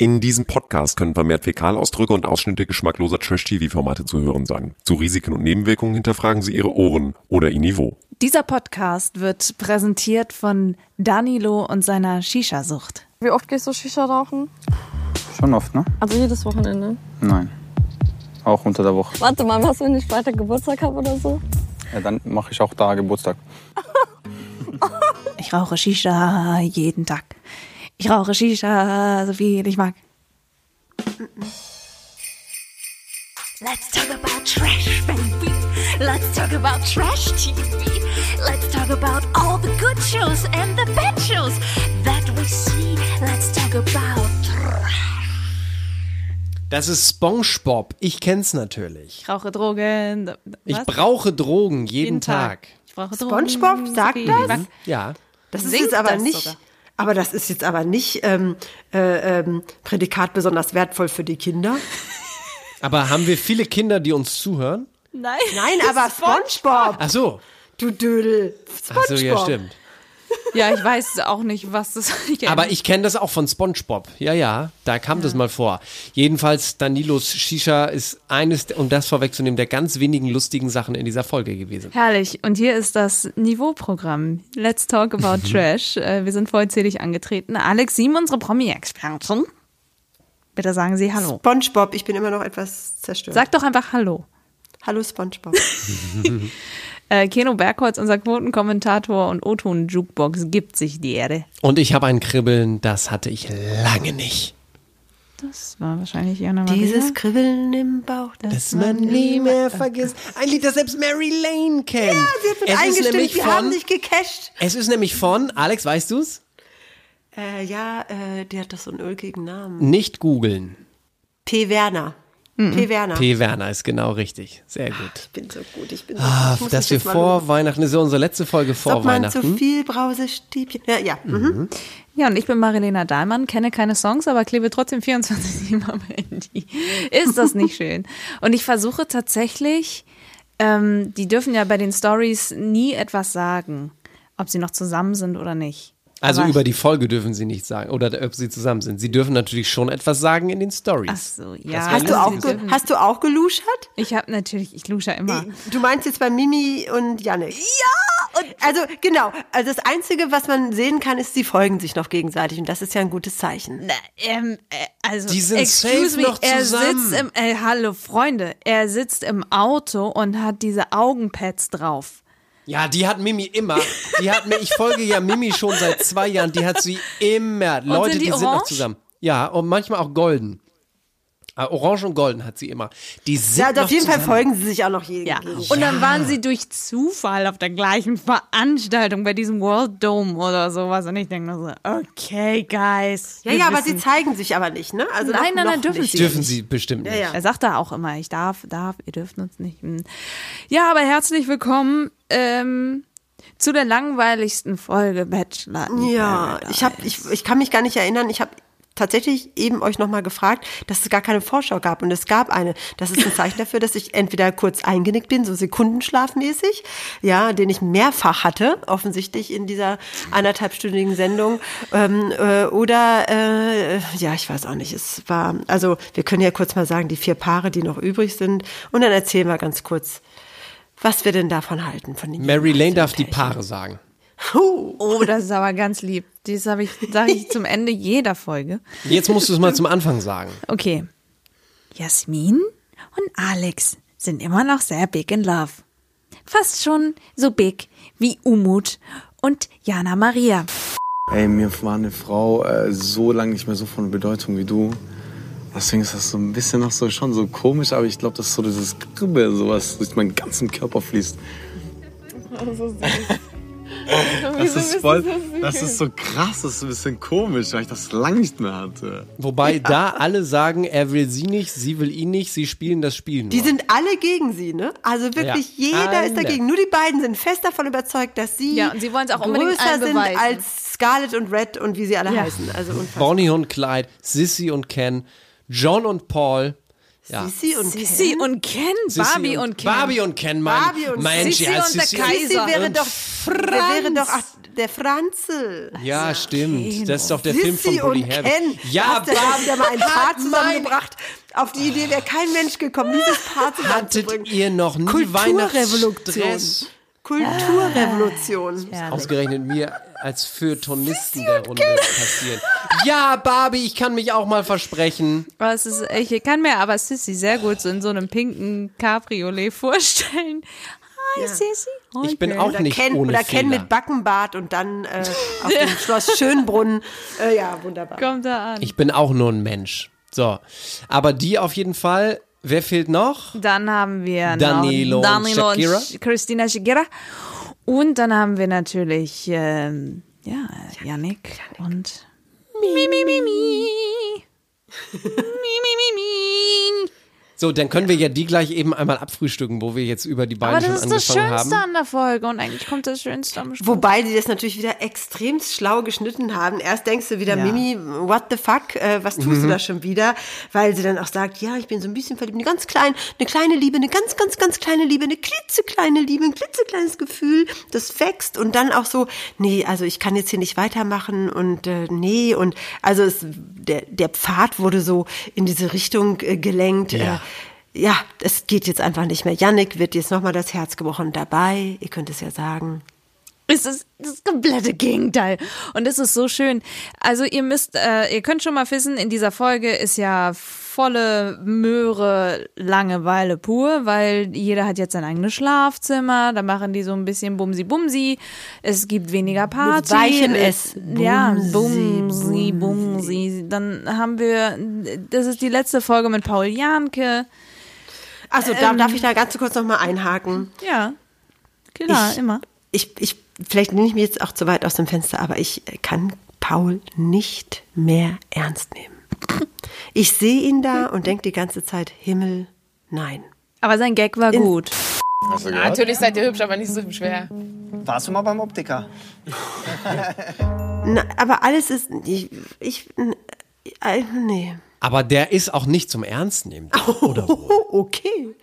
In diesem Podcast können vermehrt Fäkalausdrücke und Ausschnitte geschmackloser Trash-TV-Formate zu hören sein. Zu Risiken und Nebenwirkungen hinterfragen Sie Ihre Ohren oder Ihr Niveau. Dieser Podcast wird präsentiert von Danilo und seiner Shisha-Sucht. Wie oft gehst du Shisha rauchen? Schon oft, ne? Also jedes Wochenende. Nein. Auch unter der Woche. Warte mal, was, wenn ich Freitag Geburtstag habe oder so? Ja, dann mache ich auch da Geburtstag. Ich rauche Shisha jeden Tag. Ich rauche Shisha so viel ich mag. Let's talk about trash, baby. Let's talk about trash TV. Let's talk about all the good shows and the bad shows that we see. Let's talk about trash. Das ist SpongeBob. Ich kenn's natürlich. Ich rauche Drogen. Ich Was? brauche Drogen jeden, Tag. Ich brauche Drogen. SpongeBob sagt das? ich mag. Ja. Das ist Singt jetzt aber das nicht. sogar. Aber das ist jetzt aber nicht ähm, äh, ähm, Prädikat besonders wertvoll für die Kinder. Aber haben wir viele Kinder, die uns zuhören? Nein. Nein, aber SpongeBob, Ach so. du Dödel. SpongeBob. Ach so, ja, stimmt. Ja, ich weiß auch nicht, was das ich Aber ich kenne das auch von SpongeBob. Ja, ja, da kam das mal vor. Jedenfalls, Danilos Shisha ist eines, um das vorwegzunehmen, der ganz wenigen lustigen Sachen in dieser Folge gewesen. Herrlich. Und hier ist das Niveauprogramm. Let's talk about trash. Äh, Wir sind vollzählig angetreten. Alex Sim, unsere Promi-Expertin. Bitte sagen Sie Hallo. SpongeBob, ich bin immer noch etwas zerstört. Sag doch einfach Hallo. Hallo SpongeBob. Äh, Keno Bergholz, unser Quotenkommentator und O-Ton-Jukebox, gibt sich die Ehre. Und ich habe ein Kribbeln, das hatte ich lange nicht. Das war wahrscheinlich Jana Maria. Dieses Kribbeln im Bauch. Das man nie mehr vergisst. Ein Lied, das selbst Mary Lane kennt. Ja, Sie hat mit eingestimmt, wir haben dich gecasht. Es ist nämlich von, Alex, weißt du's? Äh, ja, äh, der hat doch so einen ulkigen Namen. Nicht googeln. P. Werner. P. Werner. P. Werner ist genau richtig. Sehr gut. Ich bin so gut, ich bin so Ah, gut. Ich muss dass wir vor loben. Weihnachten, das ist ja unsere letzte Folge vor Ob man zu Weihnachten. viel Brausestäbchen. Ja, ja. Mhm. Ja, und ich bin Marilena Dahlmann, kenne keine Songs, aber klebe trotzdem 24-7 am Handy. Ist das nicht schön? Und ich versuche tatsächlich, ähm, die dürfen ja bei den Stories nie etwas sagen, ob sie noch zusammen sind oder nicht. Also Aber- über die Folge dürfen sie nicht sagen oder ob sie zusammen sind. Sie dürfen natürlich schon etwas sagen in den Stories. Ach so, ja. Hast, du auch hast du auch geluschert? Ich habe natürlich, ich lusche immer. Du meinst jetzt bei Mimi und Yannick? Ja! Und also genau, also das Einzige, was man sehen kann, ist, sie folgen sich noch gegenseitig und das ist ja ein gutes Zeichen. Na, ähm, äh, also, Die sind excuse safe me, noch er zusammen. sitzt im, äh, hallo Freunde, er sitzt im Auto und hat diese Augenpads drauf. Ja, die hat Mimi immer. Die hat mir, ich folge ja Mimi schon seit zwei Jahren. Die hat sie immer. Leute, sind die die, sind noch zusammen. Ja, und manchmal auch golden. Äh, Orange und golden hat sie immer. Die sind Ja, also noch auf jeden Fall zusammen. folgen sie sich auch noch je Ja. Und dann waren sie durch Zufall auf der gleichen Veranstaltung bei diesem World Dome oder sowas. Und ich denke nur so, okay, guys. Ja, ja, aber sie zeigen sich aber nicht, ne? Also Nein, noch, nein, nein, dürfen nicht. sie. Dürfen sie bestimmt Ja, nicht. ja. Er sagt da auch immer, ich darf, darf, ihr dürft uns nicht. Ja, aber herzlich willkommen ähm, zu der langweiligsten Folge Bachelor. Ja, ich, hab, ich, ich kann mich gar nicht erinnern. Ich habe tatsächlich eben euch nochmal gefragt, dass es gar keine Vorschau gab. Und es gab eine. Das ist ein Zeichen dafür, dass ich entweder kurz eingenickt bin, so sekundenschlafmäßig, ja, den ich mehrfach hatte, offensichtlich in dieser anderthalbstündigen Sendung. Ähm, äh, oder, äh, ja, ich weiß auch nicht. Es war, also wir können ja kurz mal sagen, die vier Paare, die noch übrig sind. Und dann erzählen wir ganz kurz, was wir denn davon halten. Von den Mary Lane darf die. Paare sagen. Oh, das ist aber ganz lieb. Das habe ich, sage ich zum Ende jeder Folge. Jetzt musst du es mal zum Anfang sagen. Okay. Jasmin und Alex sind immer noch sehr big in love. Fast schon so big wie Umut und Jana Maria. Ey, mir war eine Frau äh, so lange nicht mehr so von Bedeutung wie du. Deswegen ist das so ein bisschen noch so schon so komisch, aber ich glaube, das ist so dieses Kribbeln, so was durch meinen ganzen Körper fließt. Das ist voll, das ist so krass, das ist ein bisschen komisch, weil ich das lange nicht mehr hatte. Wobei da alle sagen, er will sie nicht, sie will ihn nicht, sie spielen das Spiel nur. Die sind alle gegen sie, ne? Also wirklich Ja, jeder ist alle. dagegen. Nur die beiden sind fest davon überzeugt, dass sie, Ja, und sie wollen es auch unbedingt größer sind beweisen. als Scarlett und Red und wie sie alle Ja. heißen. Also unfassbar. Bonnie und Clyde, Sissy und Ken, John und Paul, Ja. Sissi und Sissi Ken. und Ken, Sissi Barbie und, Ken. Barbie und Ken, Mann. Barbie und Mensch, Sissi ja, und der Sissi Kaiser. Sissi wäre und doch, der wäre doch ach, der Franzl. Ja, stimmt. Das ist doch der Film von Sissi Bully und. Ken. Ja, da Barbie wieder mal ein Paar zusammengebracht. Auf die Idee wäre kein Mensch gekommen, dieses Paar Hattet zusammenzubringen. ihr noch nie. Weihnachtsstress? Kulturrevolution. Ausgerechnet mir als Feuilletonisten der Runde passieren. Ja, Barbie, ich kann mich auch mal versprechen. Aber es ist, ich kann mir aber Sissy sehr gut so in so einem pinken Cabriolet vorstellen. Hi Sissy. Hi, Ich bin auch Oder nicht Ken, ohne oder Ken mit Backenbart und dann äh, auf dem Schloss Schönbrunn. Äh, ja, wunderbar. Kommt da an. Ich bin auch nur ein Mensch. So. Aber die auf jeden Fall. Wer fehlt noch? Dann haben wir Danilo und noch Danilo Shakira. und Sh- Christina Shakira. Und dann haben wir natürlich, ähm, ja, Yannick und Mi, mi, mi, mi. mi, mi, mi, mi. So, dann können wir ja die gleich eben einmal abfrühstücken, wo wir jetzt über die beiden Aber das schon ist das angefangen Schönste haben. an der Folge und eigentlich kommt das Schönste am Schluss. Wobei die das natürlich wieder extrem schlau geschnitten haben. Erst denkst du wieder, Ja. Mimi, what the fuck, äh, was tust Mhm. du da schon wieder? Weil sie dann auch sagt, ja, ich bin so ein bisschen verliebt, eine ganz kleine, eine kleine Liebe, eine ganz, ganz, ganz kleine Liebe, eine klitzekleine Liebe, ein klitzekleines Gefühl, das wächst und dann auch so, nee, also ich kann jetzt hier nicht weitermachen und äh, nee und also es, der, der Pfad wurde so in diese Richtung äh, gelenkt. Ja. Äh, ja, es geht jetzt einfach nicht mehr. Yannick wird jetzt nochmal das Herz gebrochen dabei. Ihr könnt es ja sagen. ist das, komplette Gegenteil. Und es ist so schön. Also ihr müsst, äh, ihr könnt schon mal wissen, in dieser Folge ist ja volle Möhre Langeweile pur, weil jeder hat jetzt sein eigenes Schlafzimmer, da machen die so ein bisschen Bumsi-Bumsi, es gibt weniger Party. weichem S. Ja, Bumsi, Bumsi, Bumsi. Dann haben wir, das ist die letzte Folge mit Paul Janke. Also da, darf ich da ganz kurz nochmal einhaken? Ja, klar, ich, immer. Ich, ich, vielleicht nehme ich mich jetzt auch zu weit aus dem Fenster, aber ich kann Paul nicht mehr ernst nehmen. Ich sehe ihn da und denke die ganze Zeit, Himmel, nein. Aber sein Gag war gut. Hast du gehört? Natürlich seid ihr hübsch, aber nicht so hübsch wer. Warst du mal beim Optiker? Na, aber alles ist, ich, ich äh, nee. Aber der ist auch nicht zum Ernst nehmen. Oder wo? Oh, okay.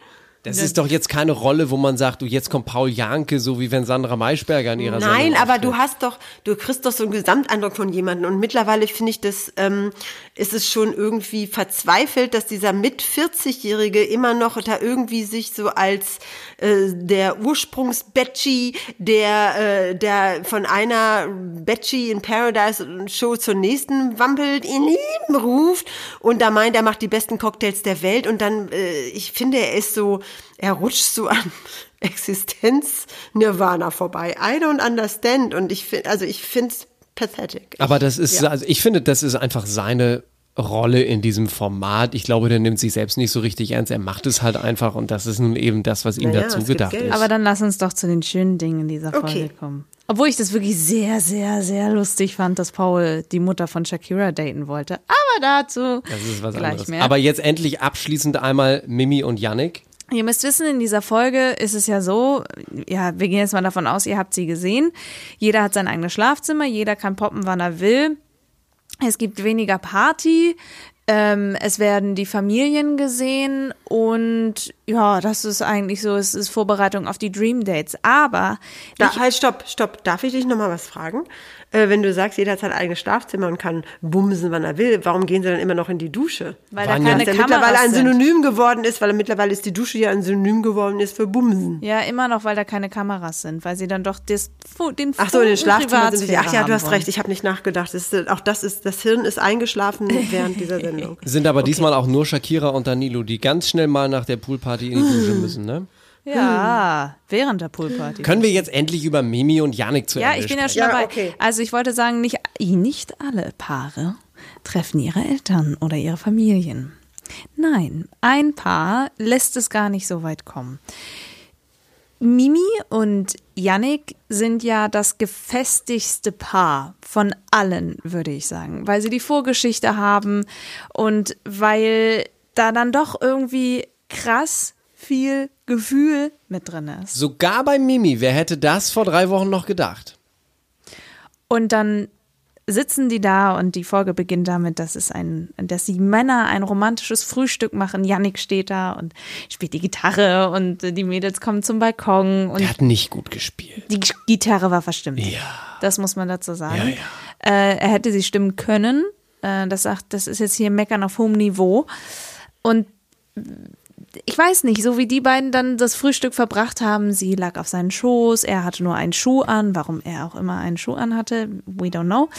Das ist doch jetzt keine Rolle, wo man sagt, du, jetzt kommt Paul Janke, so wie wenn Sandra Maischberger in ihrer Nein, Sendung aber auftritt. du hast doch, du kriegst doch so einen Gesamteindruck von jemandem. Und mittlerweile finde ich das, ähm, ist es schon irgendwie verzweifelt, dass dieser mit 40-Jährige immer noch da irgendwie sich so als äh, der Ursprungs-Betschi, der, äh, der von einer Betschi in Paradise Show zur nächsten wampelt, ihr Lieben ruft. Und da meint, er macht die besten Cocktails der Welt. Und dann, äh, ich finde, er ist so, er rutscht so an Existenz-Nirvana vorbei. I don't understand. Und ich finde, also ich finde es pathetic. Aber das ist, Ja. also ich finde, das ist einfach seine Rolle in diesem Format. Ich glaube, der nimmt sich selbst nicht so richtig ernst. Er macht es halt einfach und das ist nun eben das, was ihm Naja, dazu gedacht Geld. ist. Aber dann lass uns doch zu den schönen Dingen in dieser Folge Okay. kommen. Obwohl ich das wirklich sehr, sehr, sehr lustig fand, dass Paul die Mutter von Shakira daten wollte. Aber dazu das ist was gleich anderes. mehr. Aber jetzt endlich abschließend einmal Mimi und Yannick. Ihr müsst wissen, in dieser Folge ist es ja so, ja, wir gehen jetzt mal davon aus, ihr habt sie gesehen. Jeder hat sein eigenes Schlafzimmer, jeder kann poppen, wann er will. Es gibt weniger Party. Ähm, es werden die Familien gesehen und ja, das ist eigentlich so, es ist Vorbereitung auf die Dream Dates. Aber Da, halt, stopp, stopp. Darf ich dich nochmal was fragen? Äh, wenn du sagst, jeder hat sein eigenes Schlafzimmer und kann bumsen, wann er will, warum gehen sie dann immer noch in die Dusche? weil da ja- keine Dass der mittlerweile Kameras ein sind. Synonym geworden ist, weil mittlerweile ist die Dusche ja ein Synonym geworden ist für Bumsen. Ja, immer noch, weil da keine Kameras sind, weil sie dann doch das, Fu- den Ach so, in den Funken Schlafzimmern sind sie. Privatsphäre Ach ja, du hast recht, ich habe nicht nachgedacht. Das ist, auch das ist, das Hirn ist eingeschlafen während dieser Sendung. Sind aber diesmal auch nur Shakira und Danilo, die ganz schnell mal nach der Poolparty in die Dusche müssen, ne? Ja, während der Poolparty. Können wir jetzt endlich über Mimi und Yannick zu Ja, Ende ich bin ja sprechen? schon Ja, dabei. okay. Also ich wollte sagen, nicht, nicht alle Paare treffen ihre Eltern oder ihre Familien. Nein, ein Paar lässt es gar nicht so weit kommen. Mimi und Yannick sind ja das gefestigste Paar von allen, würde ich sagen, weil sie die Vorgeschichte haben und weil da dann doch irgendwie krass viel Gefühl mit drin ist. Sogar bei Mimi, wer hätte das vor drei Wochen noch gedacht? Und dann sitzen die da und die Folge beginnt damit, dass es ein, dass die Männer ein romantisches Frühstück machen. Yannick steht da und spielt die Gitarre und die Mädels kommen zum Balkon und Der hat nicht gut gespielt. die Gitarre war verstimmt. Ja. Das muss man dazu sagen. Ja, ja. Äh, er hätte sie stimmen können. Äh, das sagt, das ist jetzt hier Meckern auf hohem Niveau. Und ich weiß nicht, so wie die beiden dann das Frühstück verbracht haben, sie lag auf seinen Schoß, er hatte nur einen Schuh an, warum er auch immer einen Schuh an hatte, we don't know.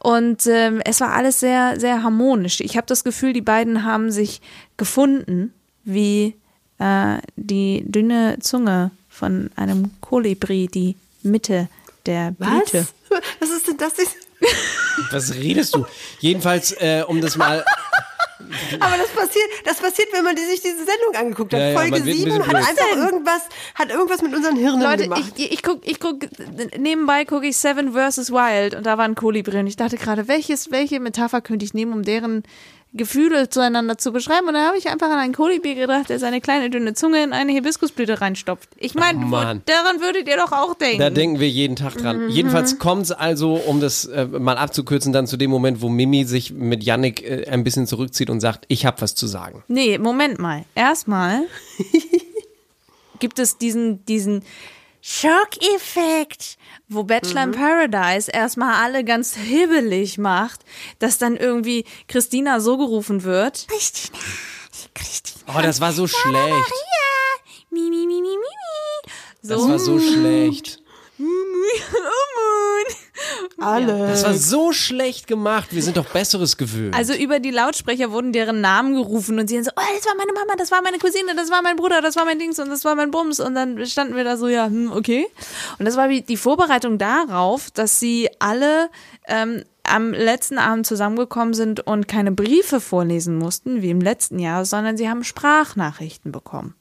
Und ähm, es war alles sehr, sehr harmonisch. Ich habe das Gefühl, die beiden haben sich gefunden, wie äh, die dünne Zunge von einem Kolibri, die Mitte der Blüte. Was? Was ist denn das? Was redest du? Jedenfalls, äh, um das mal. Aber das passiert, das passiert, wenn man die, sich diese Sendung angeguckt hat. Ja, ja, Folge man wird ein 7 bisschen hat einfach irgendwas, hat irgendwas mit unseren Hirnen Leute, gemacht. ich, ich guck, ich guck, nebenbei gucke ich Seven vs. Wild und da war ein Kolibri und ich dachte gerade, welches, welche Metapher könnte ich nehmen, um deren Gefühle zueinander zu beschreiben? Und da habe ich einfach an einen Kolibri gedacht, der seine kleine dünne Zunge in eine Hibiskusblüte reinstopft. Ich meine, Mann. daran würdet ihr doch auch denken. Da denken wir jeden Tag dran. Jedenfalls kommt es also, um das äh, mal abzukürzen, dann zu dem Moment, wo Mimi sich mit Yannick äh, ein bisschen zurückzieht und sagt, ich habe was zu sagen. Nee, Moment mal. Erstmal gibt es diesen, diesen Schockeffekt, wo Bachelor in Paradise erstmal alle ganz hibbelig macht, dass dann irgendwie Christina so gerufen wird. Christina, Christina. Oh, das war so schlecht. Mi, mi, mi, mi, mi, mi. Das war so schlecht. Alle. Das war so schlecht gemacht. Wir sind doch Besseres gewöhnt. Also über die Lautsprecher wurden deren Namen gerufen und sie dann so, oh, das war meine Mama, das war meine Cousine, das war mein Bruder, das war mein Dings und das war mein Bums. Und dann standen wir da so, ja, hm, okay. Und das war die Vorbereitung darauf, dass sie alle ähm, am letzten Abend zusammengekommen sind und keine Briefe vorlesen mussten, wie im letzten Jahr, sondern sie haben Sprachnachrichten bekommen.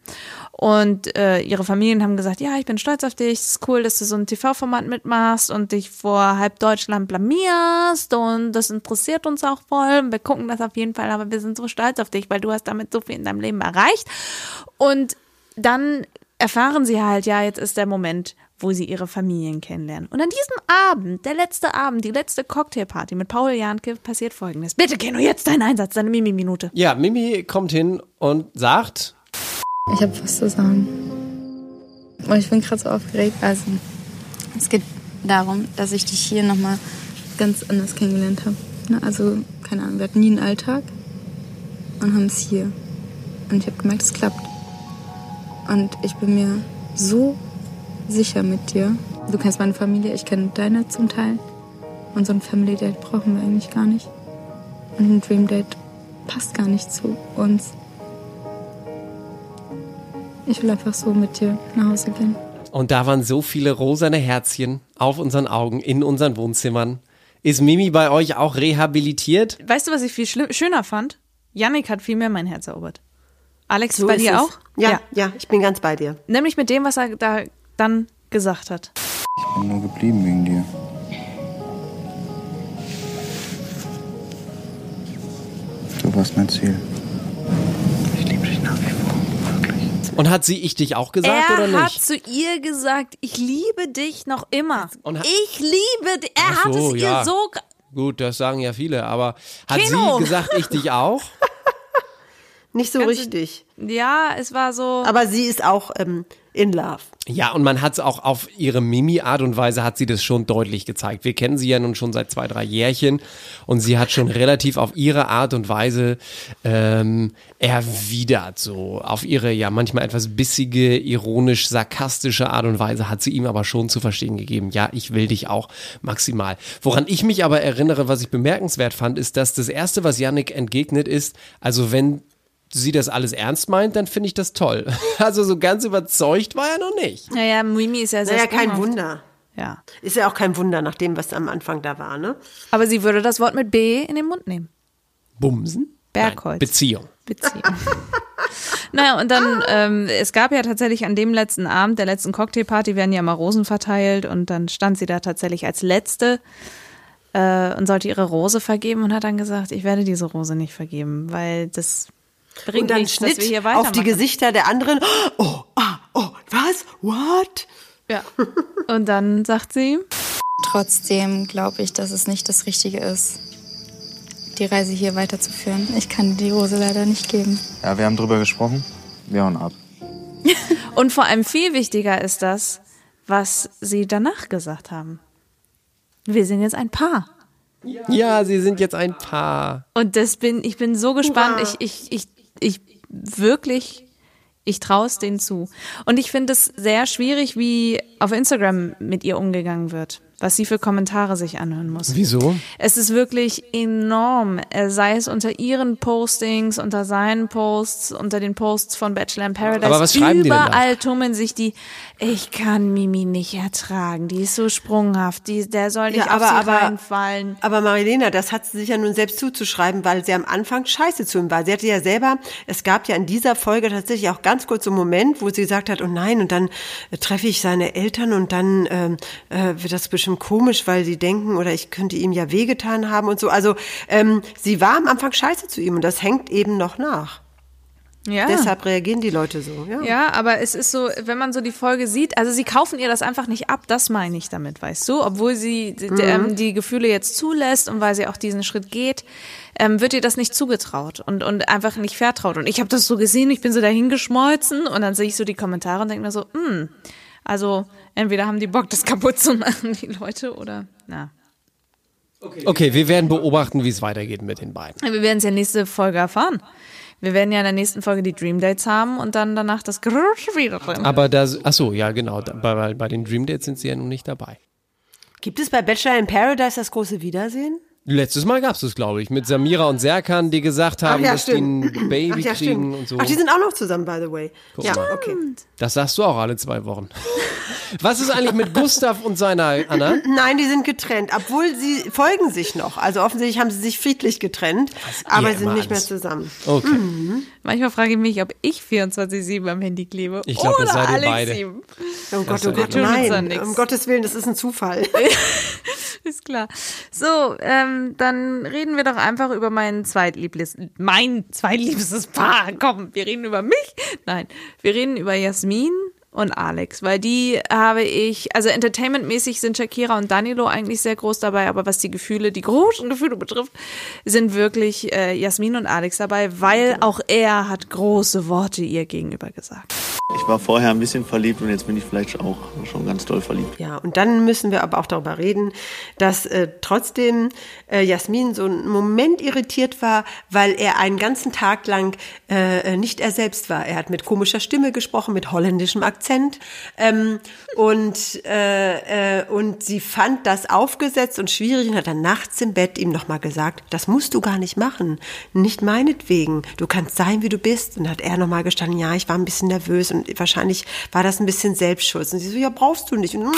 Und äh, ihre Familien haben gesagt, ja, ich bin stolz auf dich, es ist cool, dass du so ein TV-Format mitmachst und dich vor halb Deutschland blamierst und das interessiert uns auch voll. Wir gucken das auf jeden Fall, aber wir sind so stolz auf dich, weil du hast damit so viel in deinem Leben erreicht. Und dann erfahren sie halt, ja, jetzt ist der Moment, wo sie ihre Familien kennenlernen. Und an diesem Abend, der letzte Abend, die letzte Cocktailparty mit Paul Janke, passiert folgendes. Bitte, Keno, jetzt dein Einsatz, deine Mimi-Minute. ja, Mimi kommt hin und sagt, Ich habe was zu sagen. Und ich bin gerade so aufgeregt. Also, es geht darum, dass ich dich hier nochmal ganz anders kennengelernt habe. Ne? Also, keine Ahnung, wir hatten nie einen Alltag und haben es hier. Und ich habe gemerkt, es klappt. Und ich bin mir so sicher mit dir. Du kennst meine Familie, ich kenne deine zum Teil. Und so ein Family Date brauchen wir eigentlich gar nicht. Und ein Dream Date passt gar nicht zu uns. Ich will einfach so mit dir nach Hause gehen. und da waren so viele rosane Herzchen auf unseren Augen, in unseren Wohnzimmern. Ist Mimi bei euch auch rehabilitiert? Weißt du, was ich viel schöner fand? Yannick hat viel mehr mein Herz erobert. Alex, So bei ist dir es. auch? Ja, ja, ich bin ganz bei dir. Nämlich mit dem, was er da dann gesagt hat. Ich bin nur geblieben wegen dir. Du warst mein Ziel. Ich liebe dich nach wie vor, wirklich. Und hat sie ich dich auch gesagt er oder nicht? hat zu ihr gesagt, ich liebe dich noch immer. Ich liebe dich. Er Ach hat so, es ihr ja. so. ge- Gut, das sagen ja viele, aber hat Keno. sie gesagt, ich dich auch? Nicht so Ganz- richtig. Ja, es war so. Aber sie ist auch ähm, in love. Ja, und man hat es auch auf ihre Mimi-Art und Weise hat sie das schon deutlich gezeigt. Wir kennen sie ja nun schon seit zwei, drei Jährchen und sie hat schon relativ auf ihre Art und Weise ähm, erwidert, so auf ihre ja manchmal etwas bissige, ironisch, sarkastische Art und Weise hat sie ihm aber schon zu verstehen gegeben, ja, ich will dich auch maximal. Woran ich mich aber erinnere, was ich bemerkenswert fand, ist, dass das Erste, was Yannick entgegnet ist, also wenn sie das alles ernst meint, dann finde ich das toll. Also so ganz überzeugt war er noch nicht. naja, Mimi ist ja sehr Naja, kein. Wunder. Ja. Ist ja auch kein Wunder, nach dem, was am Anfang da war, ne? Aber sie würde das Wort mit B in den Mund nehmen. Bumsen? Bergholz. Nein, Beziehung. Beziehung. naja, und dann, ähm, es gab ja tatsächlich an dem letzten Abend, der letzten Cocktailparty, werden ja mal Rosen verteilt und dann stand sie da tatsächlich als Letzte äh, und sollte ihre Rose vergeben und hat dann gesagt, ich werde diese Rose nicht vergeben, weil das bringt Und dann nichts, dass Schnitt wir hier auf die Gesichter der anderen. Oh, ah, oh, was? What? Ja. Und dann sagt sie, Trotzdem glaube ich, dass es nicht das Richtige ist, die Reise hier weiterzuführen. Ich kann dir die Rose leider nicht geben. Ja, wir haben drüber gesprochen. Wir hauen ab. Und vor allem viel wichtiger ist das, was sie danach gesagt haben. Wir sind jetzt ein Paar. Ja, sie sind jetzt ein Paar. Und das bin, ich bin so gespannt. Ich, ich, ich, ich wirklich, ich traue es denen zu. Und ich finde es sehr schwierig, wie auf Instagram mit ihr umgegangen wird. Was sie für Kommentare sich anhören muss. Wieso? Es ist wirklich enorm, sei es unter ihren Postings, unter seinen Posts, unter den Posts von Bachelor in Paradise. Aber was schreiben die denn da? Überall tummeln sich die, ich kann Mimi nicht ertragen, die ist so sprunghaft, die, der soll nicht Ja, auf aber, sie aber, reinfallen. aber Marilena, das hat sie sich ja nun selbst zuzuschreiben, weil sie am Anfang scheiße zu ihm war. Sie hatte ja selber, es gab ja in dieser Folge tatsächlich auch ganz kurz so einen Moment, wo sie gesagt hat, oh nein, und dann äh, treffe ich seine Eltern und dann ähm, äh, wird das bestimmt komisch, weil sie denken, oder ich könnte ihm ja wehgetan haben und so. Also ähm, sie war am Anfang scheiße zu ihm und das hängt eben noch nach. Ja. Deshalb reagieren die Leute so. Ja. Ja, aber es ist so, wenn man so die Folge sieht, also sie kaufen ihr das einfach nicht ab, das meine ich damit, weißt du? Obwohl sie ähm, die Gefühle jetzt zulässt und weil sie auch diesen Schritt geht, ähm, wird ihr das nicht zugetraut und, und einfach nicht vertraut. Und ich habe das so gesehen, ich bin so dahin geschmolzen und dann sehe ich so die Kommentare und denke mir so, hm, also entweder haben die Bock, das kaputt zu machen, die Leute, oder na. Okay, wir werden beobachten, wie es weitergeht mit den beiden. Wir werden es ja nächste Folge erfahren. Wir werden ja in der nächsten Folge die Dream Dates haben und dann danach das wieder drin. Aber da, ach so, ja genau, bei- bei den Dream Dates sind sie ja nun nicht dabei. Gibt es bei Bachelor in Paradise das große Wiedersehen? Letztes Mal gab es das, glaube ich, mit Samira und Serkan, die gesagt haben, dass die ein Baby Ach, ja, kriegen stimmt. und so. Ach, die sind auch noch zusammen, by the way. Guck ja, mal. okay. Das sagst du auch alle zwei Wochen. Was ist eigentlich mit Gustav und seiner Anna? Nein, die sind getrennt, obwohl sie folgen sich noch. Also offensichtlich haben sie sich friedlich getrennt, aber ihr sind nicht mehr zusammen. Okay. Manchmal frage ich mich, ob ich 24-7 am Handy klebe. Ich glaub, das oder seid ihr Alex beide. 7. Oh Gott, oh Gott, nein. Um Gottes Willen, das ist ein Zufall. Ist klar. So, ähm, dann reden wir doch einfach über mein zweitliebstes, mein zweitliebstes Paar. Komm, wir reden über mich. Nein, wir reden über Jasmin und Alex, weil die habe ich, also entertainmentmäßig sind Shakira und Danilo eigentlich sehr groß dabei, aber was die Gefühle, die großen Gefühle betrifft, sind wirklich äh, Jasmin und Alex dabei, weil auch er hat große Worte ihr gegenüber gesagt. Ich war vorher ein bisschen verliebt und jetzt bin ich vielleicht auch schon ganz doll verliebt. Ja, und dann müssen wir aber auch darüber reden, dass äh, trotzdem äh, Jasmin so einen Moment irritiert war, weil er einen ganzen Tag lang äh, nicht er selbst war. Er hat mit komischer Stimme gesprochen, mit holländischem Akzent. Ähm, und, äh, äh, und sie fand das aufgesetzt und schwierig und hat dann nachts im Bett ihm nochmal gesagt, das musst du gar nicht machen. Nicht meinetwegen. Du kannst sein, wie du bist. Und hat er nochmal gestanden, ja, ich war ein bisschen nervös und wahrscheinlich war das ein bisschen Selbstschutz. Und sie so, ja, brauchst du nicht. Und,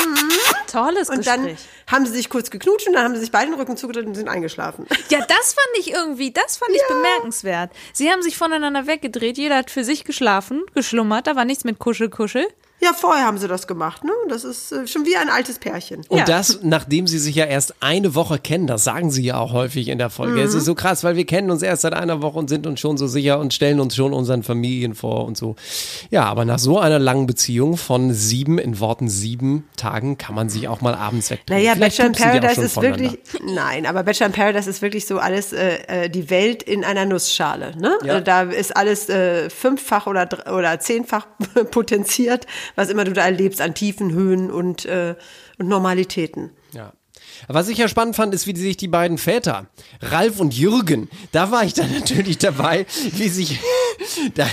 Tolles und dann Gespräch. haben sie sich kurz geknutscht und dann haben sie sich beide den Rücken zugedreht und sind eingeschlafen. Ja, das fand ich irgendwie, das fand ich bemerkenswert. Sie haben sich voneinander weggedreht, jeder hat für sich geschlafen, geschlummert, da war nichts mit Kuschel, Kuschel. Ja, vorher haben sie das gemacht, ne? Das ist äh, schon wie ein altes Pärchen. Und das, nachdem sie sich ja erst eine Woche kennen, das sagen sie ja auch häufig in der Folge. Es ist so krass, weil wir kennen uns erst seit einer Woche und sind uns schon so sicher und stellen uns schon unseren Familien vor und so. Ja, aber nach so einer langen Beziehung von sieben, in Worten sieben Tagen, kann man sich auch mal abends wegdrehen. Naja, Vielleicht Bachelor in Paradise ist wirklich, nein, aber Bachelor in Paradise ist wirklich so alles, äh, äh, die Welt in einer Nussschale, ne? Ja. Äh, Da ist alles äh, fünffach oder, oder zehnfach potenziert, was immer du da erlebst an Tiefen, Höhen und, äh, und Normalitäten. Was ich ja spannend fand, ist, wie sich die beiden Väter, Ralf und Jürgen, da war ich dann natürlich dabei, wie sich, da,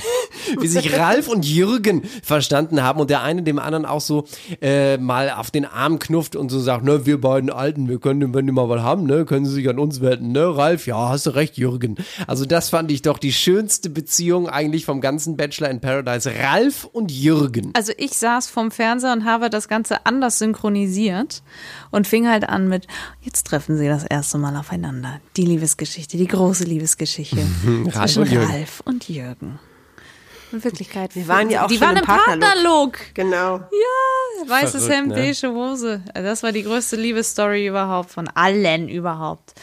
wie sich Ralf und Jürgen verstanden haben und der eine dem anderen auch so äh, mal auf den Arm knufft und so sagt, ne, wir beiden Alten, wir können, wenn die mal was haben, ne, können sie sich an uns wenden, ne, Ralf, ja, hast du recht, Jürgen. Also das fand ich doch die schönste Beziehung eigentlich vom ganzen Bachelor in Paradise, Ralf und Jürgen. Also ich saß vorm Fernseher und habe das Ganze anders synchronisiert und fing halt an mit, jetzt treffen sie das erste Mal aufeinander. Die Liebesgeschichte, die große Liebesgeschichte Ralf zwischen und. Ralf und Jürgen. In Wirklichkeit, Wir waren ja auch die schon waren im im Partnerlook. Genau. Ja, weißes Hemd, ne? beige Hose. Also Das war die größte Liebesstory überhaupt, von allen überhaupt.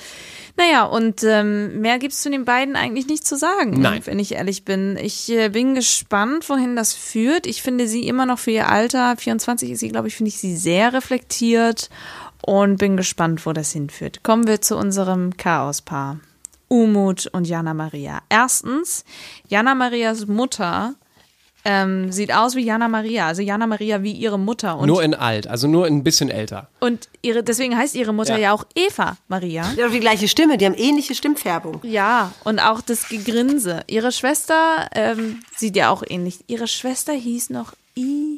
Naja, und ähm, mehr gibt's zu den beiden eigentlich nicht zu sagen, Nein. wenn ich ehrlich bin. Ich äh, bin gespannt, wohin das führt. Ich finde sie immer noch für ihr Alter, 24 ist sie, glaube ich, finde ich sie sehr reflektiert und bin gespannt, wo das hinführt. Kommen wir zu unserem Chaospaar. Umut und Jana Maria. Erstens, Jana Marias Mutter ähm, sieht aus wie Jana Maria, also Jana Maria wie ihre Mutter. Und, nur in alt, also nur ein bisschen älter. und ihre, deswegen heißt ihre Mutter Ja. ja, auch Eva Maria. Die haben die gleiche Stimme, die haben ähnliche Stimmfärbung. Ja, und auch das Gegrinse. Ihre Schwester ähm, sieht ja auch ähnlich. Ihre Schwester hieß noch I.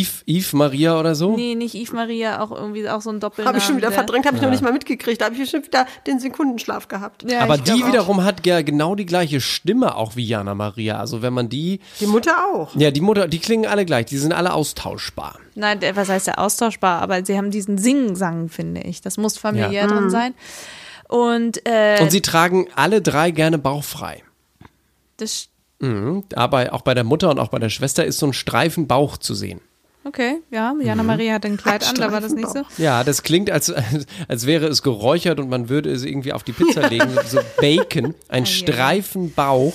Yves, Yves Maria oder so? Nee, nicht Yves Maria, auch irgendwie auch so ein Doppelnamen. Habe ich schon wieder der- verdrängt, habe ich Ja. noch nicht mal mitgekriegt. Da habe ich schon wieder den Sekundenschlaf gehabt. Ja, Aber die auch. wiederum hat ja genau die gleiche Stimme auch wie Jana Maria. Also wenn man die. Die Mutter auch. Ja, die Mutter, die klingen alle gleich, die sind alle austauschbar. Nein, was heißt der austauschbar? Aber sie haben diesen Sing-Sang, finde ich. Das muss familiär Ja. drin Mhm. sein. Und, äh, Und sie tragen alle drei gerne bauchfrei. das, Mhm. Aber auch bei der Mutter und auch bei der Schwester ist so ein Streifen Bauch zu sehen. Okay, ja, Jana Mhm. Maria hat ein Kleid an, da war das nicht so. Ja, das klingt, als, als wäre es geräuchert und man würde es irgendwie auf die Pizza legen. So Bacon, ein Streifen Bauch.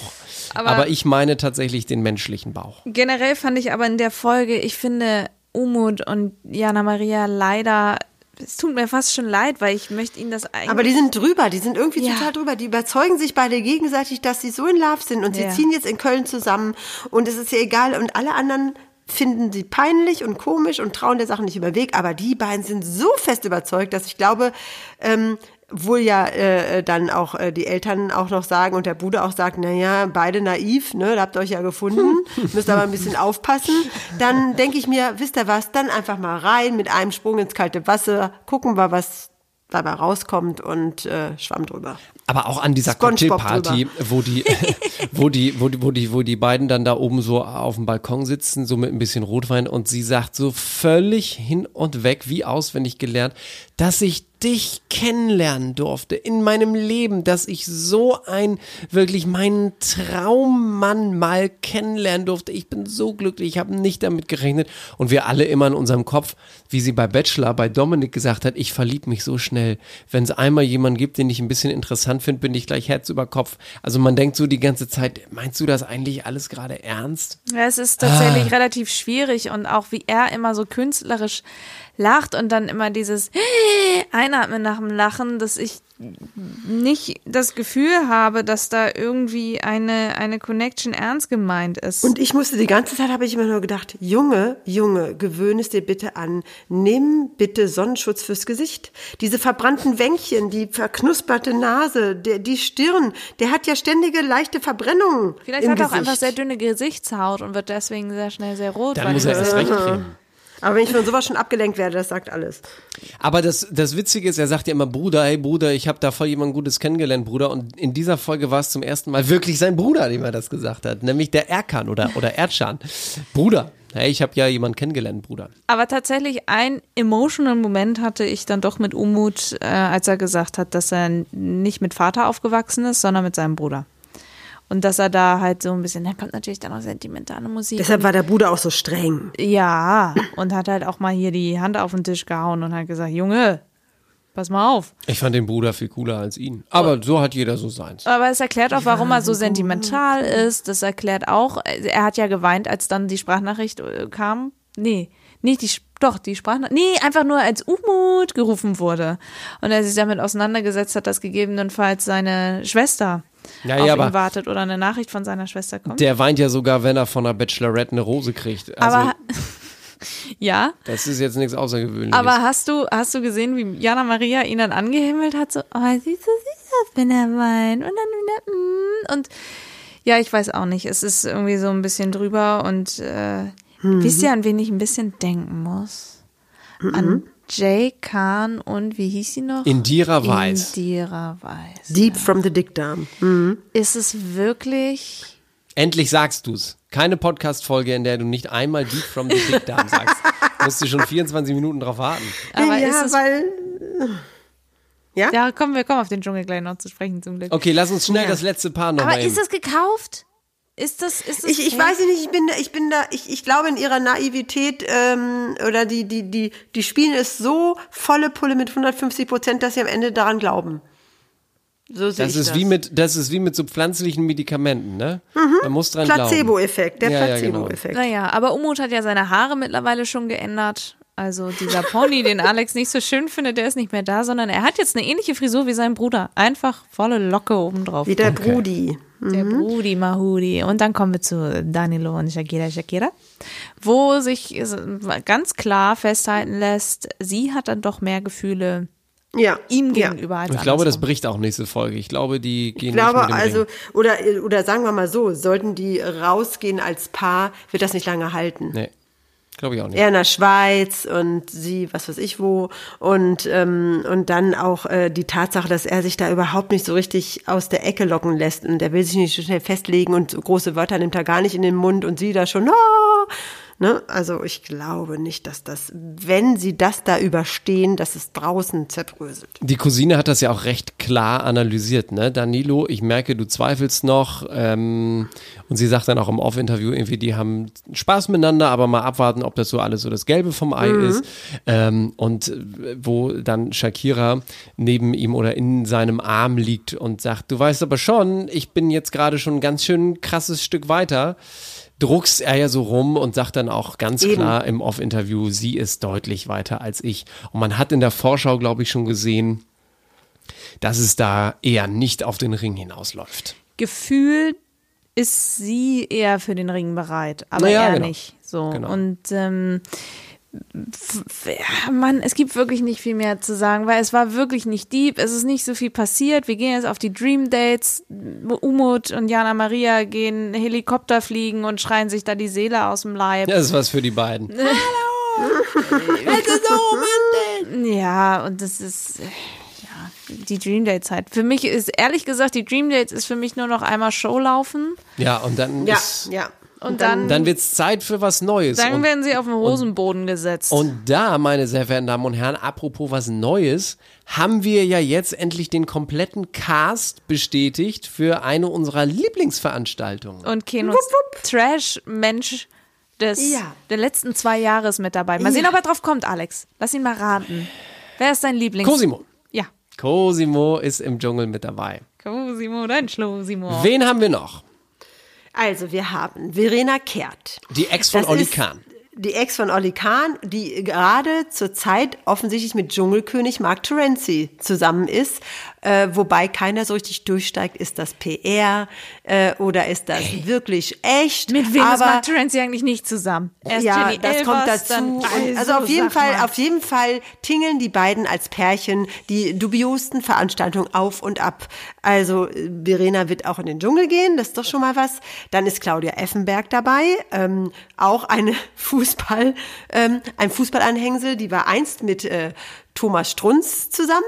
Aber- Aber, ich meine tatsächlich den menschlichen Bauch. Generell fand ich aber in der Folge, ich finde Umut und Jana Maria leider, es tut mir fast schon leid, weil ich möchte ihnen das eigentlich. Aber die sind drüber, die sind irgendwie Ja. total drüber. Die überzeugen sich beide gegenseitig, dass sie so in Love sind und Ja. sie ziehen jetzt in Köln zusammen und es ist ja egal und alle anderen finden sie peinlich und komisch und trauen der Sache nicht über den Weg, aber die beiden sind so fest überzeugt, dass ich glaube, ähm, wohl ja äh, dann auch äh, die Eltern auch noch sagen und der Bruder auch sagt, na ja, beide naiv, ne, da habt ihr euch ja gefunden, müsst aber ein bisschen aufpassen. Dann denke ich mir, wisst ihr was, dann einfach mal rein mit einem Sprung ins kalte Wasser, gucken wir, was dabei rauskommt und äh, Schwamm drüber. Aber auch an dieser Cocktailparty, wo die, wo die, wo die, wo die, wo die beiden dann da oben so auf dem Balkon sitzen, so mit ein bisschen Rotwein und sie sagt so völlig hin und weg, wie auswendig gelernt, dass ich dich kennenlernen durfte in meinem Leben, dass ich so ein, wirklich meinen Traummann mal kennenlernen durfte. Ich bin so glücklich, ich habe nicht damit gerechnet. Und wir alle immer in unserem Kopf, wie sie bei Bachelor, bei Dominik gesagt hat, ich verlieb mich so schnell. Wenn es einmal jemanden gibt, den ich ein bisschen interessant finde, bin ich gleich Herz über Kopf. Also man denkt so die ganze Zeit, meinst du das eigentlich alles gerade ernst? Ja, es ist tatsächlich Ah. relativ schwierig und auch wie er immer so künstlerisch lacht und dann immer dieses Einatmen nach dem Lachen, dass ich nicht das Gefühl habe, dass da irgendwie eine, eine Connection ernst gemeint ist. Und ich musste die ganze Zeit, habe ich immer nur gedacht, Junge, Junge, gewöhne es dir bitte an. Nimm bitte Sonnenschutz fürs Gesicht. Diese verbrannten Wänkchen, die verknusperte Nase, der, die Stirn, der hat ja ständige leichte Verbrennungen Vielleicht im hat er auch Gesicht. einfach sehr dünne Gesichtshaut und wird deswegen sehr schnell sehr rot. Dann weil muss er das- erst recht kriegen. Aber wenn ich von sowas schon abgelenkt werde, das sagt alles. Aber das, das Witzige ist, er sagt ja immer, Bruder, hey Bruder, ich habe da voll jemand Gutes kennengelernt, Bruder. Und in dieser Folge war es zum ersten Mal wirklich sein Bruder, dem er das gesagt hat. Nämlich der Erkan oder, oder Erdschan. Bruder, hey, ich habe ja jemanden kennengelernt, Bruder. Aber tatsächlich ein emotional Moment hatte ich dann doch mit Umut, äh, als er gesagt hat, dass er nicht mit Vater aufgewachsen ist, sondern mit seinem Bruder. Und dass er da halt so ein bisschen, da kommt natürlich dann auch sentimentale Musik. Deshalb war der Bruder auch so streng. Ja, und hat halt auch mal hier die Hand auf den Tisch gehauen und hat gesagt, Junge, pass mal auf. Ich fand den Bruder viel cooler als ihn. Aber so hat jeder so seins. Aber es erklärt auch, warum er so sentimental ist. Das erklärt auch, er hat ja geweint, als dann die Sprachnachricht äh, kam. Nee, nicht die, Sp- doch, die Sprachnachricht. Nee, einfach nur als Umut gerufen wurde. Und er sich damit auseinandergesetzt hat, dass gegebenenfalls seine Schwester Ja, auf ja, ihn aber wartet oder eine Nachricht von seiner Schwester kommt. der weint ja sogar, wenn er von der Bachelorette eine Rose kriegt. Also, aber ja, das ist jetzt nichts Außergewöhnliches. aber hast du, hast du gesehen, wie Jana Maria ihn dann angehimmelt hat? So, oh, er sieht so süß aus, wenn er weint. Und dann wieder, mm. und ja, ich weiß auch nicht. Es ist irgendwie so ein bisschen drüber und äh, Mhm. wisst ihr, an wen ich ein bisschen denken muss? An Jay Khan und wie hieß sie noch? Indira Weiß. Indira Weiß. Deep from the Dickdarm. Mhm. Ist es wirklich Endlich sagst du's. Keine Podcast-Folge, in der du nicht einmal Deep from the Dick Darm sagst. Musst du schon 24 Minuten drauf warten. Aber ja, ist es, weil. Ja? ja, komm, wir kommen auf den Dschungel gleich noch zu sprechen zum Glück. Okay, lass uns schnell Ja. das letzte Paar noch Aber mal ist eben. es gekauft? Ist das, ist das Ich, ich weiß nicht, ich bin da, ich bin da, ich, ich glaube in ihrer Naivität ähm, oder die, die, die, die spielen es so volle Pulle mit 150 Prozent, dass sie am Ende daran glauben. So sehe Das ich ist das. wie mit, das ist wie mit so pflanzlichen Medikamenten, ne? Man muss dran glauben. Placebo-Effekt, der Ja, ja, genau. Placebo-Effekt. Naja, aber Umut hat ja seine Haare mittlerweile schon geändert. Also dieser Pony, den Alex nicht so schön findet, der ist nicht mehr da, sondern er hat jetzt eine ähnliche Frisur wie sein Bruder. Einfach volle Locke obendrauf. Wie der Brudi. Der Brudi Mahudi. Und dann kommen wir zu Danilo und Shakira Shakira, wo sich ganz klar festhalten lässt, sie hat dann doch mehr Gefühle ja, ihm ja. gegenüber als Ich glaube, das andersrum. bricht auch nächste Folge. Ich glaube, die gehen Ich glaube, nicht mit dem also, Ring. oder, oder sagen wir mal so, sollten die rausgehen als Paar, wird das nicht lange halten. Nee, glaube ich auch nicht. Er in der Schweiz und sie, was weiß ich wo. Und, ähm, und dann auch äh, die Tatsache, dass er sich da überhaupt nicht so richtig aus der Ecke locken lässt. Und er will sich nicht so schnell festlegen und so große Wörter nimmt er gar nicht in den Mund und sie da schon, ah! Ne? Also ich glaube nicht, dass das, wenn sie das da überstehen, dass es draußen zerbröselt. Die Cousine hat das ja auch recht klar analysiert, ne? Danilo, ich merke, du zweifelst noch. Ähm, und sie sagt dann auch im Off-Interview irgendwie, die haben Spaß miteinander, aber mal abwarten, ob das so alles so das Gelbe vom Ei Mhm. ist. Ähm, und äh, wo dann Shakira neben ihm oder in seinem Arm liegt und sagt, du weißt aber schon, ich bin jetzt gerade schon ein ganz schön krasses Stück weiter. Druckst er ja so rum und sagt dann auch ganz Eben. klar im Off-Interview, sie ist deutlich weiter als ich. Und man hat in der Vorschau, glaube ich, schon gesehen, dass es da eher nicht auf den Ring hinausläuft. Gefühlt ist sie eher für den Ring bereit, aber Naja, er genau. nicht. So. Genau. Und ähm, Mann, es gibt wirklich nicht viel mehr zu sagen, weil es war wirklich nicht deep, es ist nicht so viel passiert. Wir gehen jetzt auf die Dream Dates. Umut und Jana Maria gehen Helikopter fliegen und schreien sich da die Seele aus dem Leib. Das ist was für die beiden. Ja, und das ist ja die Dream Dates halt. Für mich ist ehrlich gesagt, die Dream Dates ist für mich nur noch einmal Show laufen Ja, und dann Ja, ist, ja. Und dann dann wird's Zeit für was Neues. dann und, werden sie auf den Hosenboden gesetzt. und da, meine sehr verehrten Damen und Herren, apropos was Neues, haben wir ja jetzt endlich den kompletten Cast bestätigt für eine unserer Lieblingsveranstaltungen. Und Kenos Trash-Mensch des Ja. der letzten zwei Jahre ist mit dabei. Mal sehen, Ja. ob er drauf kommt, Alex. Lass ihn mal raten. Wer ist dein Lieblings? Cosimo. Ja. Cosimo ist im Dschungel mit dabei. Cosimo, dein Schlosimo. Wen haben wir noch? Also wir haben Verena Kehrt. Die Ex von Das Olli Kahn. Die Ex von Olli Kahn, die gerade zur Zeit offensichtlich mit Dschungelkönig Mark Terenzi zusammen ist. Äh, wobei keiner so richtig durchsteigt, ist das PR äh, oder ist das wirklich echt? Mit wem ist Aber- Mark Terenzi eigentlich nicht zusammen? Erst ja, Jenny das Elvers, kommt dazu. dann- Und also auf jeden Fall, mal. auf jeden Fall tingeln die beiden als Pärchen die dubiosten Veranstaltungen auf und ab. Also äh, Verena wird auch in den Dschungel gehen, das ist doch schon mal was. Dann ist Claudia Effenberg dabei, ähm, auch eine Fußball, ähm, ein Fußballanhängsel, die war einst mit äh, Thomas Strunz zusammen,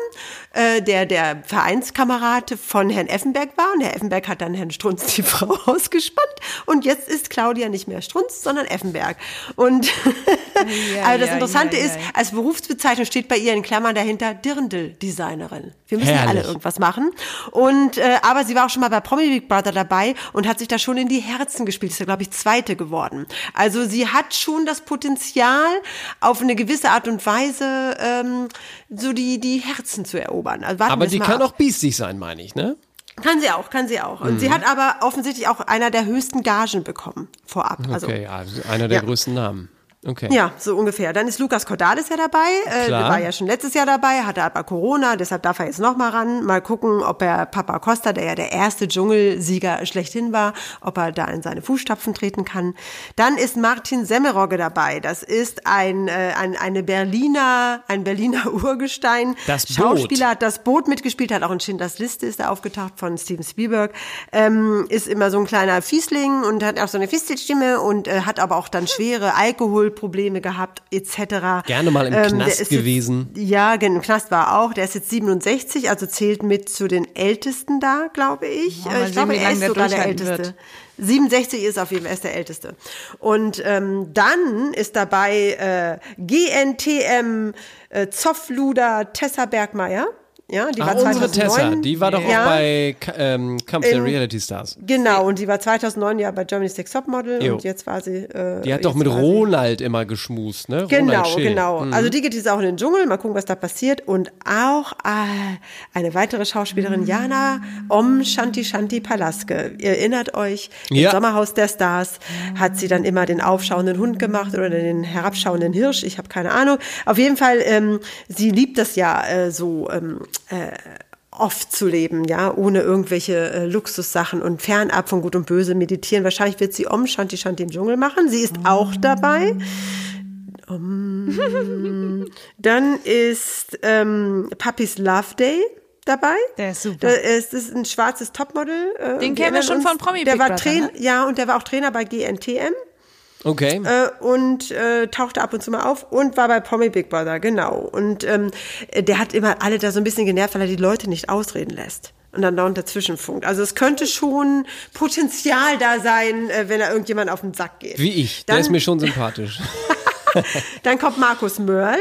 äh, der der Vereinskamerad von Herrn Effenberg war. Und Herr Effenberg hat dann Herrn Strunz die Frau ausgespannt. Und jetzt ist Claudia nicht mehr Strunz, sondern Effenberg. Und also das ja, Interessante ja, ist, ja. als Berufsbezeichnung steht bei ihr in Klammern dahinter Dirndl-Designerin. Wir müssen ja alle Herrlich. irgendwas machen. Und äh, aber sie war auch schon mal bei Promi Big Brother dabei und hat sich da schon in die Herzen gespielt. Ist ja, glaube ich, zweite geworden. Also sie hat schon das Potenzial, auf eine gewisse Art und Weise ähm, so die, die Herzen zu erobern. Also Aber die mal kann ab. auch biestig sein, meine ich, ne? Kann sie auch, kann sie auch. Und Mhm. sie hat aber offensichtlich auch einer der höchsten Gagen bekommen vorab. Also, Okay, ja, einer der Ja. größten Namen. Okay. Ja, so ungefähr. Dann ist Lukas Cordalis ja dabei. Äh, der war ja schon letztes Jahr dabei, hatte aber Corona, deshalb darf er jetzt noch mal ran. Mal gucken, ob er Papa Costa, der ja der erste Dschungelsieger schlechthin war, ob er da in seine Fußstapfen treten kann. Dann ist Martin Semmerogge dabei. Das ist ein, äh, ein eine Berliner, ein Berliner Urgestein. Das Boot. Schauspieler hat das Boot mitgespielt, hat auch in Schindlers Liste ist er aufgetaucht von Steven Spielberg. Ähm, ist immer so ein kleiner Fiesling und hat auch so eine Fistelstimme und äh, hat aber auch dann schwere Alkoholprobleme gehabt etc. Gerne mal im Ähm, Knast jetzt- gewesen. Ja, gen- im Knast war er auch. Der ist jetzt 67, also zählt mit zu den Ältesten da, glaube ich. Ja, Äh, ich glaube, er ist der sogar der Älteste. wird. 67 ist auf jeden Fall er ist der Älteste. Und ähm, dann ist dabei äh, GNTM äh, Zoffluder Tessa Bergmeier. Ja, die Ah, war unsere 2009. Tessa, die war doch ja, auch bei ähm, Kampf der Reality Stars. Genau, und die war 2009 ja bei Germany's Next Topmodel Jo. und jetzt war sie. Äh, Die hat doch mit Ronald immer geschmust, ne? Genau, genau. Mhm. Also die geht jetzt auch in den Dschungel, mal gucken, was da passiert. Und auch äh, eine weitere Schauspielerin, Jana Om Shanti Shanti Palaske. Ihr erinnert euch, im Ja. Sommerhaus der Stars hat sie dann immer den aufschauenden Hund gemacht oder den herabschauenden Hirsch, ich habe keine Ahnung. Auf jeden Fall, ähm, sie liebt das ja äh, so ähm, äh, oft zu leben, ja, ohne irgendwelche äh, Luxussachen und fernab von Gut und Böse meditieren. Wahrscheinlich wird sie Om Shanti Shanti im Dschungel machen. Sie ist auch dabei. Um, dann ist ähm, Puppies Love Day dabei. Der ist super. Da ist, das ist ein schwarzes Topmodel. Äh, Den kennen wir schon uns. von Promi Der Big war Brother, Train ne? Ja, und der war auch Trainer bei GNTM Okay. äh, und äh, tauchte ab und zu mal auf und war bei Promi Big Brother, genau. Und ähm, der hat immer alle da so ein bisschen genervt, weil er die Leute nicht ausreden lässt. Und dann dauernd dazwischen funkt. Also es könnte schon Potenzial da sein, äh, wenn er irgendjemand auf den Sack geht. Wie ich. Dann- Der ist mir schon sympathisch. Dann kommt Markus Mörl,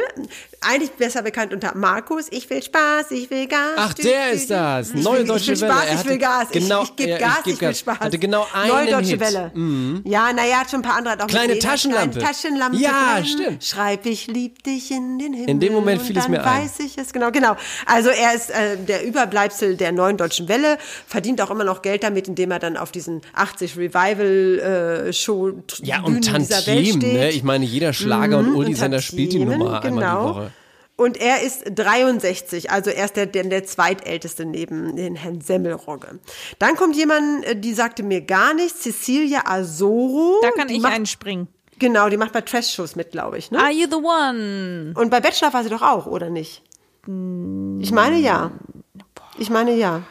eigentlich besser bekannt unter Markus. Ich will Spaß, ich will Gas. Ach, der du, ist du. das. Ich Neue will, Deutsche ich will Welle. Spaß, Er ich will Gas. genau- ich, ich gebe ja, ich Gas, geb ich will Gas. Spaß. Hatte genau Neue einen Deutsche Hit. Welle. Mhm. Ja, naja, hat schon ein paar andere. Hat auch Kleine Taschenlampe. Klein Taschenlampe. Ja, drin. stimmt. Schreib, ich lieb dich in den Himmel. In dem Moment und fiel es mir ein. weiß ich es. Genau, genau. Also er ist äh, der Überbleibsel der neuen Deutschen Welle, verdient auch immer noch Geld damit, indem er dann auf diesen 80 Revival-Show Ja, und dieser Welt Tantiem, ne? Ich meine, jeder Schlager- und Mhm, Uldi-Sender spielt die Nummer einmal die genau. Woche. Und er ist 63, also er ist der, der, der zweitälteste neben den Herrn Semmelrogge. Dann kommt jemand, äh, die sagte mir gar nichts, Cecilia Asoro. Da kann ich macht, einspringen. Genau, die macht bei Trash-Shows mit, glaube ich. Ne? Are you the one? Und bei Bachelor war sie doch auch, oder nicht? Ich meine ja. Ich meine ja.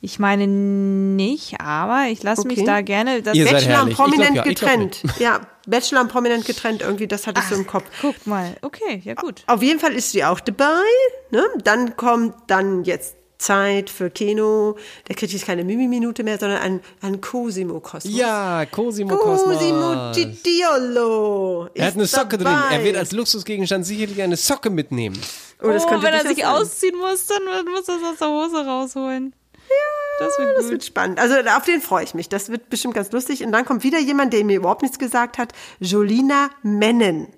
Ich meine nicht, aber ich lasse mich Okay. da gerne. Das Ihr seid Bachelor. Ich prominent glaub ja, getrennt. Ja, Bachelor und prominent getrennt, irgendwie, das hatte ich so im Kopf. Guck mal, okay, ja gut. Auf jeden Fall ist sie auch dabei. Ne? Dann kommt dann jetzt Zeit für Keno. Der kriegt jetzt keine Mimi-Minute mehr, sondern ein, ein Cosimo-Kosmos. Ja, Cosimo Kosmos. Cosimo Cidiolo. Er hat eine Socke drin. dabei. Er wird als Luxusgegenstand sicherlich eine Socke mitnehmen. Oh, das oh, wenn er sich sein. ausziehen muss, dann muss er es aus der Hose rausholen. Ja, das wird Das wird spannend. Also auf den freue ich mich. Das wird bestimmt ganz lustig. Und dann kommt wieder jemand, der mir überhaupt nichts gesagt hat. Jolina Mennen.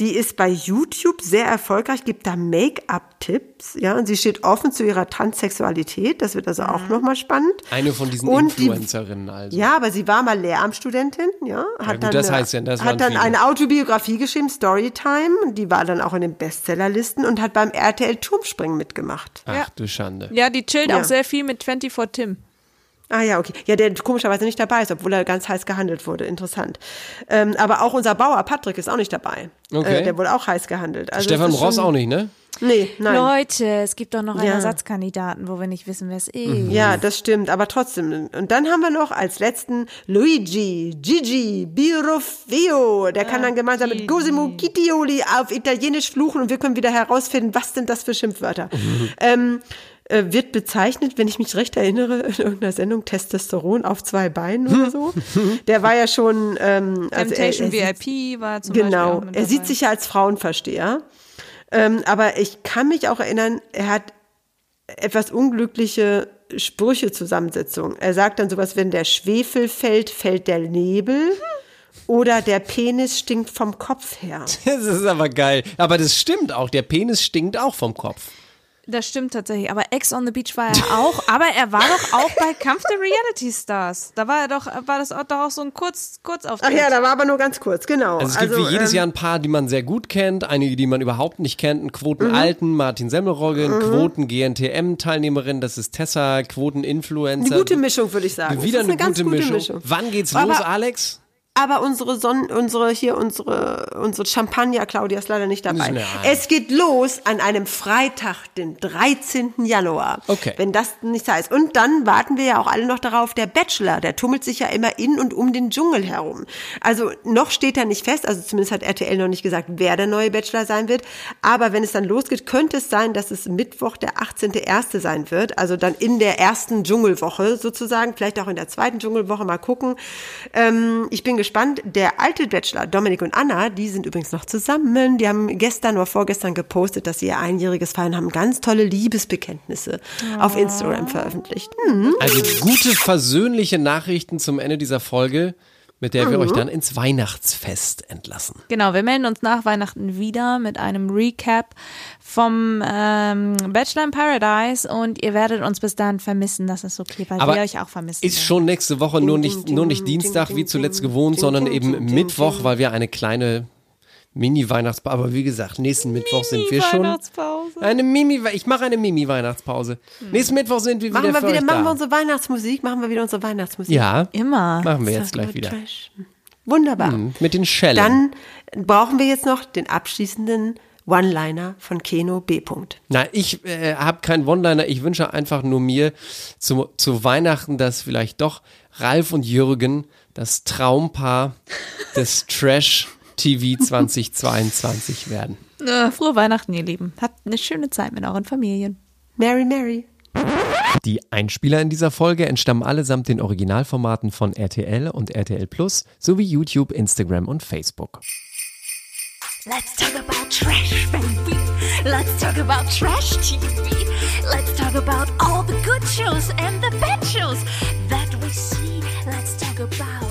Die ist bei YouTube sehr erfolgreich, gibt da Make-up-Tipps, ja, und sie steht offen zu ihrer Transsexualität. Das wird also auch nochmal spannend. Eine von diesen Und die- Influencerinnen also. Ja, aber sie war mal Lehramtsstudentin, ja. Hat gut, dann, das eine- heißt ja, das hat dann viele. eine Autobiografie geschrieben, Storytime. Die war dann auch in den Bestsellerlisten und hat beim RTL Turmspringen mitgemacht. Ach du Schande. Ja, die chillt Ja. auch sehr viel mit 24 Tim. Ah ja, okay. Ja, der komischerweise nicht dabei ist, obwohl er ganz heiß gehandelt wurde. Interessant. Ähm, aber auch unser Bauer Patrick ist auch nicht dabei. Okay. Äh, der wurde auch heiß gehandelt. Also Stefan ist Ross schon- auch nicht, ne? Nee, nein. Leute, es gibt doch noch einen Ja. Ersatzkandidaten, wo wir nicht wissen, wer es ist. Mhm. Ja, das stimmt, aber trotzdem. Und dann haben wir noch als letzten Luigi Gigi Birofeo. Der kann dann gemeinsam mit Cosimo Kittioli auf Italienisch fluchen und wir können wieder herausfinden, was sind das für Schimpfwörter. ähm, äh, wird bezeichnet, wenn ich mich recht erinnere, in irgendeiner Sendung Testosteron auf zwei Beinen oder so. Der war ja schon ähm, also er- Temptation er sieht- VIP war zum Beispiel Genau, er sieht sich ja als Frauenversteher. Ähm, aber ich kann mich auch erinnern, er hat etwas unglückliche Sprüche-Zusammensetzung. Er sagt dann sowas, wenn der Schwefel fällt, fällt der Nebel. Oder der Penis stinkt vom Kopf her. Das ist aber geil. Aber das stimmt auch. Der Penis stinkt auch vom Kopf. Das stimmt tatsächlich. Aber Ex on the Beach war er auch. aber er war doch auch bei Kampf der Reality Stars. Da war er doch, war das auch, doch auch so ein kurz, Kurzauftritt. Ach ja, da war aber nur ganz kurz, genau. Also es gibt wie jedes ähm, Jahr ein paar, die man sehr gut kennt, einige, die man überhaupt nicht kennt. Ein Quoten-Alten, Martin Semmelrogge, Mhm. Quoten-GNTM-Teilnehmerin, das ist Tessa, Quoten-Influencer. Eine gute Mischung, würde ich sagen. Wieder Das eine, ist ganz gute, Mischung. Wann geht's Aber- los, Alex? Aber unsere Sonne, unsere hier unsere unsere Champagner Claudia ist leider nicht dabei. Nein. Es geht los an einem Freitag, den 13. Januar. Okay. Wenn das nicht heißt. Und dann warten wir ja auch alle noch darauf, der Bachelor, der tummelt sich ja immer in und um den Dschungel herum. Also noch steht er nicht fest, also zumindest hat RTL noch nicht gesagt, wer der neue Bachelor sein wird. Aber wenn es dann losgeht, könnte es sein, dass es Mittwoch der 18.1. sein wird. Also dann in der ersten Dschungelwoche sozusagen, vielleicht auch in der zweiten Dschungelwoche, mal gucken. Ähm, ich bin gespannt. Gespannt. Der alte Bachelor, Dominik und Anna, die sind übrigens noch zusammen. Die haben gestern oder vorgestern gepostet, dass sie ihr einjähriges feiern, haben ganz tolle Liebesbekenntnisse auf Instagram veröffentlicht. Hm. Also gute, versöhnliche Nachrichten zum Ende dieser Folge, mit der wir Mhm. euch dann ins Weihnachtsfest entlassen. Genau, wir melden uns nach Weihnachten wieder mit einem Recap vom ähm, Bachelor in Paradise und ihr werdet uns bis dahin vermissen. Das ist okay, weil Aber wir euch auch vermissen. Ist schon nächste Woche nur nicht, nur nicht Dienstag wie zuletzt gewohnt, sondern eben Mittwoch, weil wir eine kleine Mini-Weihnachtspause, aber wie gesagt, nächsten Mittwoch sind wir schon. Weihnachtspause. Eine Mimi, ich mache eine Mimi-Weihnachtspause. Nächsten Mittwoch sind wir Machen wieder wir für wieder, euch machen wir da. unsere Weihnachtsmusik, machen wir wieder unsere Weihnachtsmusik. Ja, Immer. machen wir jetzt gleich wieder. Trash. Wunderbar. Mhm, Mit den Schellen. Dann brauchen wir jetzt noch den abschließenden One-Liner von Keno B. -Punkt. Na, ich äh, habe keinen One-Liner. Ich wünsche einfach nur mir zu, zu Weihnachten, dass vielleicht doch Ralf und Jürgen das Traumpaar des Trash TV 2022 werden. Frohe Weihnachten, ihr Lieben. Habt eine schöne Zeit mit euren Familien. Merry, Merry. Die Einspieler in dieser Folge entstammen allesamt den Originalformaten von RTL und RTL Plus sowie YouTube, Instagram und Facebook. Let's talk about trash, baby. Let's talk about trash TV. Let's talk about all the good shows and the bad shows that we see. Let's talk about